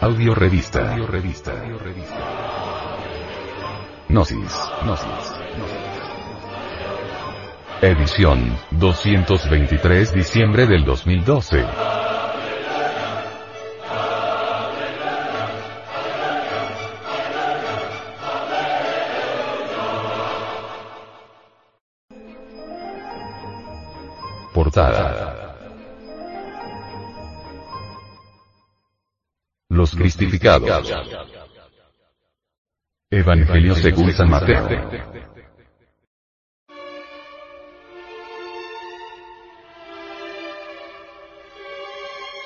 Audio revista. Audio revista. Gnosis. Gnosis. Edición 223 diciembre del 2012. Portada. Los cristificados. Evangelio según San Mateo.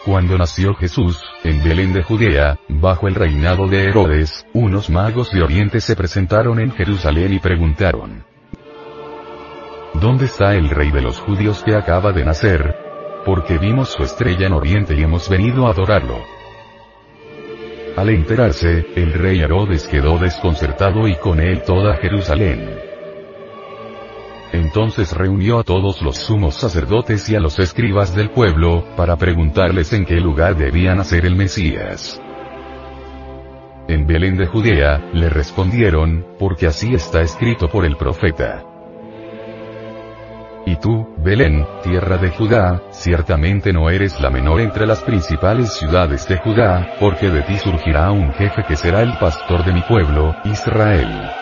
Cuando nació Jesús, en Belén de Judea, bajo el reinado de Herodes, unos magos de Oriente se presentaron en Jerusalén y preguntaron, ¿Dónde está el rey de los judíos que acaba de nacer? Porque vimos su estrella en Oriente y hemos venido a adorarlo. Al enterarse, el rey Herodes quedó desconcertado y con él toda Jerusalén. Entonces reunió a todos los sumos sacerdotes y a los escribas del pueblo, para preguntarles en qué lugar debía nacer el Mesías. En Belén de Judea, le respondieron, porque así está escrito por el profeta. Y tú, Belén, tierra de Judá, ciertamente no eres la menor entre las principales ciudades de Judá, porque de ti surgirá un jefe que será el pastor de mi pueblo, Israel.